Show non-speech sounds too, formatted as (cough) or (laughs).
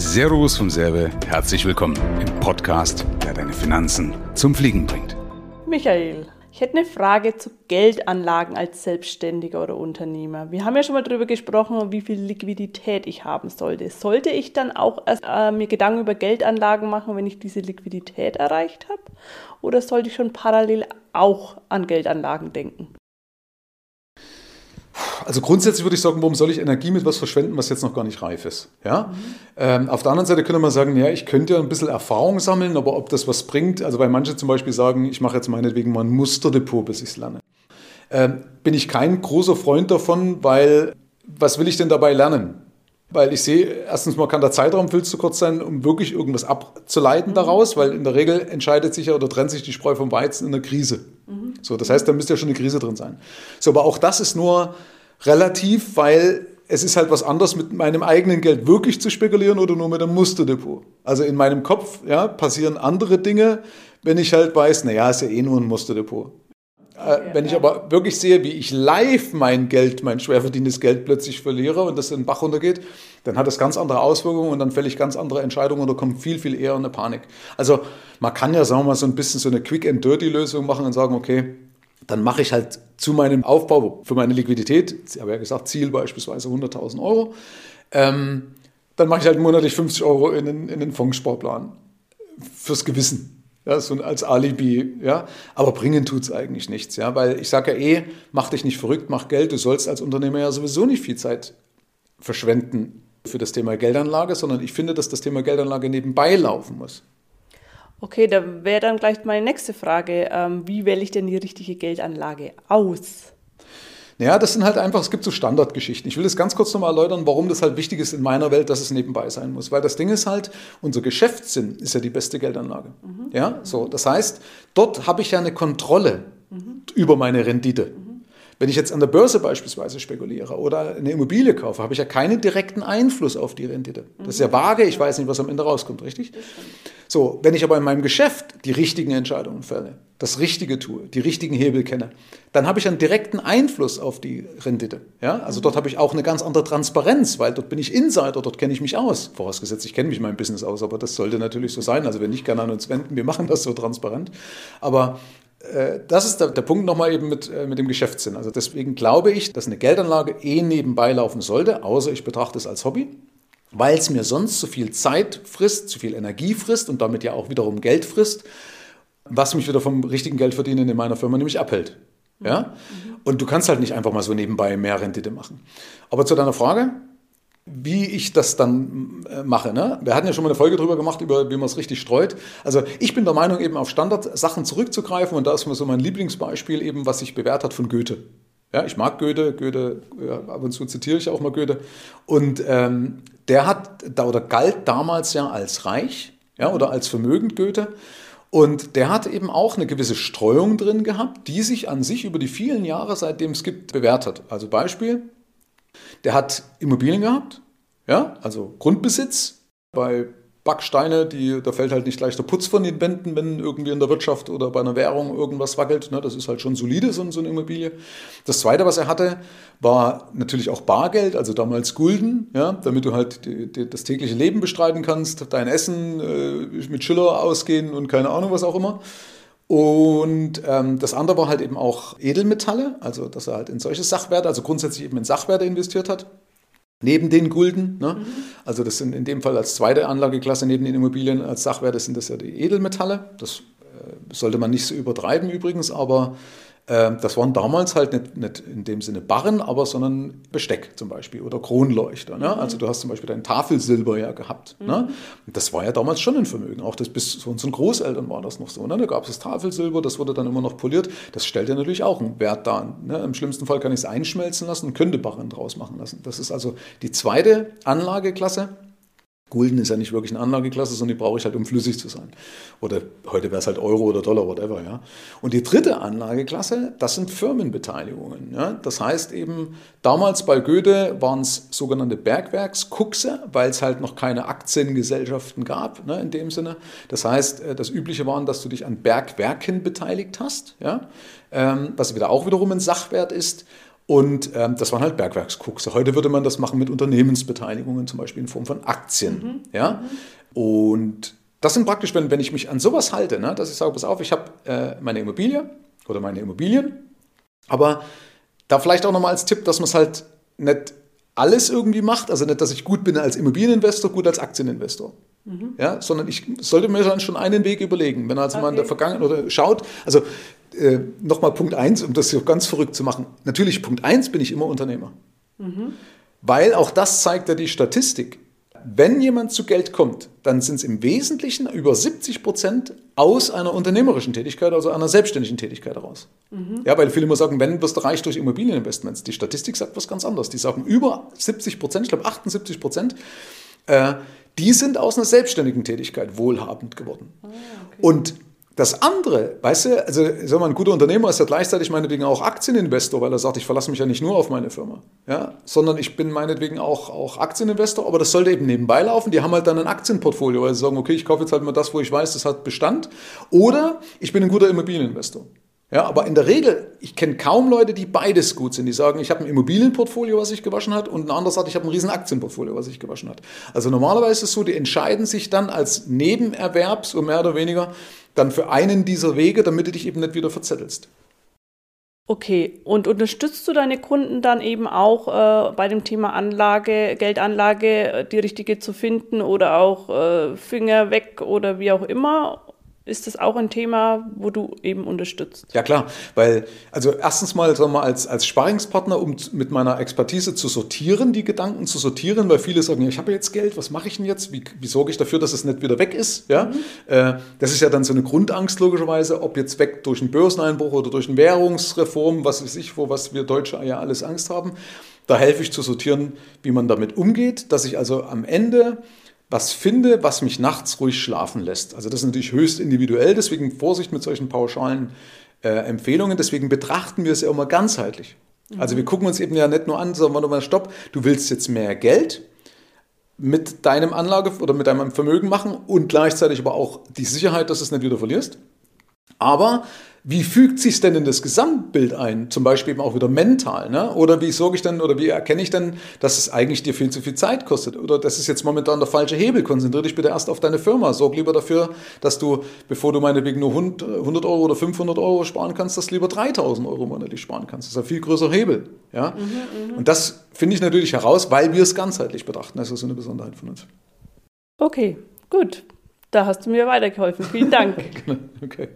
Servus vom Serve, herzlich willkommen im Podcast, der deine Finanzen zum Fliegen bringt. Michael, ich hätte eine Frage zu Geldanlagen als Selbstständiger oder Unternehmer. Wir haben ja schon mal darüber gesprochen, wie viel Liquidität ich haben sollte. Sollte ich dann auch erst äh, mir Gedanken über Geldanlagen machen, wenn ich diese Liquidität erreicht habe? Oder sollte ich schon parallel auch an Geldanlagen denken? Also grundsätzlich würde ich sagen, warum soll ich Energie mit was verschwenden, was jetzt noch gar nicht reif ist? Ja? Mhm. Ähm, auf der anderen Seite könnte man sagen, ja, ich könnte ja ein bisschen Erfahrung sammeln, aber ob das was bringt, also weil manche zum Beispiel sagen, ich mache jetzt meinetwegen mal ein Musterdepot, bis ich es lerne. Ähm, bin ich kein großer Freund davon, weil was will ich denn dabei lernen? Weil ich sehe, erstens mal kann der Zeitraum viel zu kurz sein, um wirklich irgendwas abzuleiten mhm. daraus, weil in der Regel entscheidet sich ja oder trennt sich die Spreu vom Weizen in der Krise. Mhm. So, das heißt, da müsste ja schon eine Krise drin sein. So, aber auch das ist nur relativ, weil es ist halt was anderes, mit meinem eigenen Geld wirklich zu spekulieren oder nur mit einem Musterdepot. Also in meinem Kopf ja, passieren andere Dinge, wenn ich halt weiß, naja, ist ja eh nur ein Musterdepot. Äh, wenn ich aber wirklich sehe, wie ich live mein Geld, mein schwer verdientes Geld plötzlich verliere und das in den Bach runtergeht, dann hat das ganz andere Auswirkungen und dann fälle ich ganz andere Entscheidungen oder kommt viel, viel eher in eine Panik. Also man kann ja, sagen wir mal, so ein bisschen so eine Quick-and-Dirty-Lösung machen und sagen, okay, dann mache ich halt zu meinem Aufbau für meine Liquidität, ich habe ja gesagt, Ziel beispielsweise 100.000 Euro, ähm, dann mache ich halt monatlich 50 Euro in den, in den Fondssparplan fürs Gewissen. Ja, so als Alibi, ja. Aber bringen tut es eigentlich nichts, ja, weil ich sage ja eh, mach dich nicht verrückt, mach Geld. Du sollst als Unternehmer ja sowieso nicht viel Zeit verschwenden für das Thema Geldanlage, sondern ich finde, dass das Thema Geldanlage nebenbei laufen muss. Okay, da wäre dann gleich meine nächste Frage. Ähm, wie wähle ich denn die richtige Geldanlage aus? Naja, das sind halt einfach, es gibt so Standardgeschichten. Ich will das ganz kurz nochmal erläutern, warum das halt wichtig ist in meiner Welt, dass es nebenbei sein muss. Weil das Ding ist halt, unser Geschäftssinn ist ja die beste Geldanlage. Mhm. Ja, so. Das heißt, dort habe ich ja eine Kontrolle mhm. über meine Rendite. Mhm. Wenn ich jetzt an der Börse beispielsweise spekuliere oder eine Immobilie kaufe, habe ich ja keinen direkten Einfluss auf die Rendite. Das ist ja vage, ich weiß nicht, was am Ende rauskommt, richtig? So, wenn ich aber in meinem Geschäft die richtigen Entscheidungen fälle, das Richtige tue, die richtigen Hebel kenne, dann habe ich einen direkten Einfluss auf die Rendite. Ja? Also dort habe ich auch eine ganz andere Transparenz, weil dort bin ich Insider, dort kenne ich mich aus. Vorausgesetzt, ich kenne mich in meinem Business aus, aber das sollte natürlich so sein. Also wenn nicht, gerne an uns wenden, wir machen das so transparent. Aber äh, das ist der, der Punkt nochmal eben mit, äh, mit dem Geschäftssinn. Also deswegen glaube ich, dass eine Geldanlage eh nebenbei laufen sollte, außer ich betrachte es als Hobby, weil es mir sonst zu viel Zeit frisst, zu viel Energie frisst und damit ja auch wiederum Geld frisst, was mich wieder vom richtigen Geldverdienen in meiner Firma nämlich abhält. Ja? Mhm. Und du kannst halt nicht einfach mal so nebenbei mehr Rendite machen. Aber zu deiner Frage, wie ich das dann äh, mache. Ne? Wir hatten ja schon mal eine Folge darüber gemacht, über wie man es richtig streut. Also ich bin der Meinung, eben auf Standardsachen zurückzugreifen und da ist mir so mein Lieblingsbeispiel eben, was sich bewährt hat von Goethe. Ja, ich mag Goethe, Goethe, ja, ab und zu zitiere ich auch mal Goethe. Und ähm, der hat oder galt damals ja als reich ja, oder als vermögend Goethe. Und der hat eben auch eine gewisse Streuung drin gehabt, die sich an sich über die vielen Jahre, seitdem es gibt, bewährt hat. Also Beispiel, der hat Immobilien gehabt, ja, also Grundbesitz bei Backsteine, die, da fällt halt nicht leicht der Putz von den Wänden, wenn irgendwie in der Wirtschaft oder bei einer Währung irgendwas wackelt. Ne? Das ist halt schon solide, so, so eine Immobilie. Das Zweite, was er hatte, war natürlich auch Bargeld, also damals Gulden, ja? damit du halt die, die, das tägliche Leben bestreiten kannst, dein Essen äh, mit Schiller ausgehen und keine Ahnung, was auch immer. Und ähm, das andere war halt eben auch Edelmetalle, also dass er halt in solche Sachwerte, also grundsätzlich eben in Sachwerte investiert hat. Neben den Gulden, ne? Mhm. also das sind in dem Fall als zweite Anlageklasse neben den Immobilien als Sachwerte sind das ja die Edelmetalle. Das äh, sollte man nicht so übertreiben übrigens, aber das waren damals halt nicht, nicht, in dem Sinne Barren, aber sondern Besteck zum Beispiel oder Kronleuchter. Ne? Also du hast zum Beispiel dein Tafelsilber ja gehabt. Mhm. Ne? das war ja damals schon ein Vermögen. Auch das bis zu unseren Großeltern war das noch so. Ne? Da gab es das Tafelsilber, das wurde dann immer noch poliert. Das stellt ja natürlich auch einen Wert dar. Ne? Im schlimmsten Fall kann ich es einschmelzen lassen und könnte Barren draus machen lassen. Das ist also die zweite Anlageklasse Gulden ist ja nicht wirklich eine Anlageklasse, sondern die brauche ich halt, um flüssig zu sein. Oder heute wäre es halt Euro oder Dollar, whatever. Ja. Und die dritte Anlageklasse, das sind Firmenbeteiligungen. Ja. Das heißt eben, damals bei Goethe waren es sogenannte Bergwerkskuxe, weil es halt noch keine Aktiengesellschaften gab, ne, in dem Sinne. Das heißt, äh, das Übliche war, dass du dich an Bergwerken beteiligt hast, ja. Ähm, was wieder auch wiederum ein Sachwert ist. Und ähm, das waren halt Bergwerkskokse. Heute würde man das machen mit Unternehmensbeteiligungen, zum Beispiel in Form von Aktien. Mhm. Ja? Und das sind praktisch, wenn, wenn ich mich an sowas halte, ne, dass ich sage, pass auf, ich habe äh, meine Immobilie oder meine Immobilien, aber da vielleicht auch nochmal als Tipp, dass man es halt nicht alles irgendwie macht, also nicht, dass ich gut bin als Immobilieninvestor, gut als Aktieninvestor. Mhm. Ja, sondern ich sollte mir dann schon einen Weg überlegen. Wenn also okay. mal in der Vergangenheit oder schaut, also äh, nochmal Punkt 1, um das hier ganz verrückt zu machen. Natürlich, Punkt 1 bin ich immer Unternehmer. Mhm. Weil auch das zeigt ja die Statistik. Wenn jemand zu Geld kommt, dann sind es im Wesentlichen über 70 Prozent aus einer unternehmerischen Tätigkeit, also einer selbstständigen Tätigkeit heraus. Mhm. Ja, weil viele immer sagen, wenn wirst du reich durch Immobilieninvestments. Die Statistik sagt was ganz anderes. Die sagen über 70 Prozent, ich glaube 78 Prozent, äh, die sind aus einer selbstständigen Tätigkeit wohlhabend geworden. Ah, okay. Und das andere, weißt du, also sag mal, ein guter Unternehmer ist ja gleichzeitig meinetwegen auch Aktieninvestor, weil er sagt, ich verlasse mich ja nicht nur auf meine Firma, ja, sondern ich bin meinetwegen auch, auch Aktieninvestor, aber das sollte eben nebenbei laufen. Die haben halt dann ein Aktienportfolio, weil sie sagen, okay, ich kaufe jetzt halt mal das, wo ich weiß, das hat Bestand. Oder ich bin ein guter Immobilieninvestor. Ja, aber in der Regel, ich kenne kaum Leute, die beides gut sind. Die sagen, ich habe ein Immobilienportfolio, was sich gewaschen hat, und ein anderer sagt, ich habe ein riesen Aktienportfolio, was sich gewaschen hat. Also normalerweise ist es so, die entscheiden sich dann als Nebenerwerb, so mehr oder weniger, dann für einen dieser Wege, damit du dich eben nicht wieder verzettelst. Okay, und unterstützt du deine Kunden dann eben auch äh, bei dem Thema Anlage, Geldanlage, äh, die richtige zu finden oder auch äh, Finger weg oder wie auch immer? Ist das auch ein Thema, wo du eben unterstützt? Ja klar, weil also erstens mal, sagen wir, als, als Sparingspartner, um mit meiner Expertise zu sortieren, die Gedanken zu sortieren, weil viele sagen, ja, ich habe jetzt Geld, was mache ich denn jetzt? Wie, wie sorge ich dafür, dass es nicht wieder weg ist? Ja? Mhm. Äh, das ist ja dann so eine Grundangst logischerweise, ob jetzt weg durch einen Börseneinbruch oder durch eine Währungsreform, was weiß ich, vor was wir Deutsche ja alles Angst haben. Da helfe ich zu sortieren, wie man damit umgeht, dass ich also am Ende was finde, was mich nachts ruhig schlafen lässt. Also das ist natürlich höchst individuell, deswegen Vorsicht mit solchen pauschalen äh, Empfehlungen. Deswegen betrachten wir es ja immer ganzheitlich. Mhm. Also wir gucken uns eben ja nicht nur an, sondern mal, stopp, du willst jetzt mehr Geld mit deinem Anlage oder mit deinem Vermögen machen und gleichzeitig aber auch die Sicherheit, dass du es nicht wieder verlierst. Aber wie fügt sich denn in das Gesamtbild ein? Zum Beispiel eben auch wieder mental. Ne? Oder wie sorge ich denn oder wie erkenne ich denn, dass es eigentlich dir viel zu viel Zeit kostet? Oder das ist jetzt momentan der falsche Hebel. Konzentriere dich bitte erst auf deine Firma. Sorg lieber dafür, dass du, bevor du meinetwegen nur 100 Euro oder 500 Euro sparen kannst, dass du lieber 3000 Euro monatlich sparen kannst. Das ist ein viel größerer Hebel. Ja? Mhm, Und das finde ich natürlich heraus, weil wir es ganzheitlich betrachten. Das ist so eine Besonderheit von uns. Okay, gut. Da hast du mir weitergeholfen. Vielen Dank. (laughs) okay.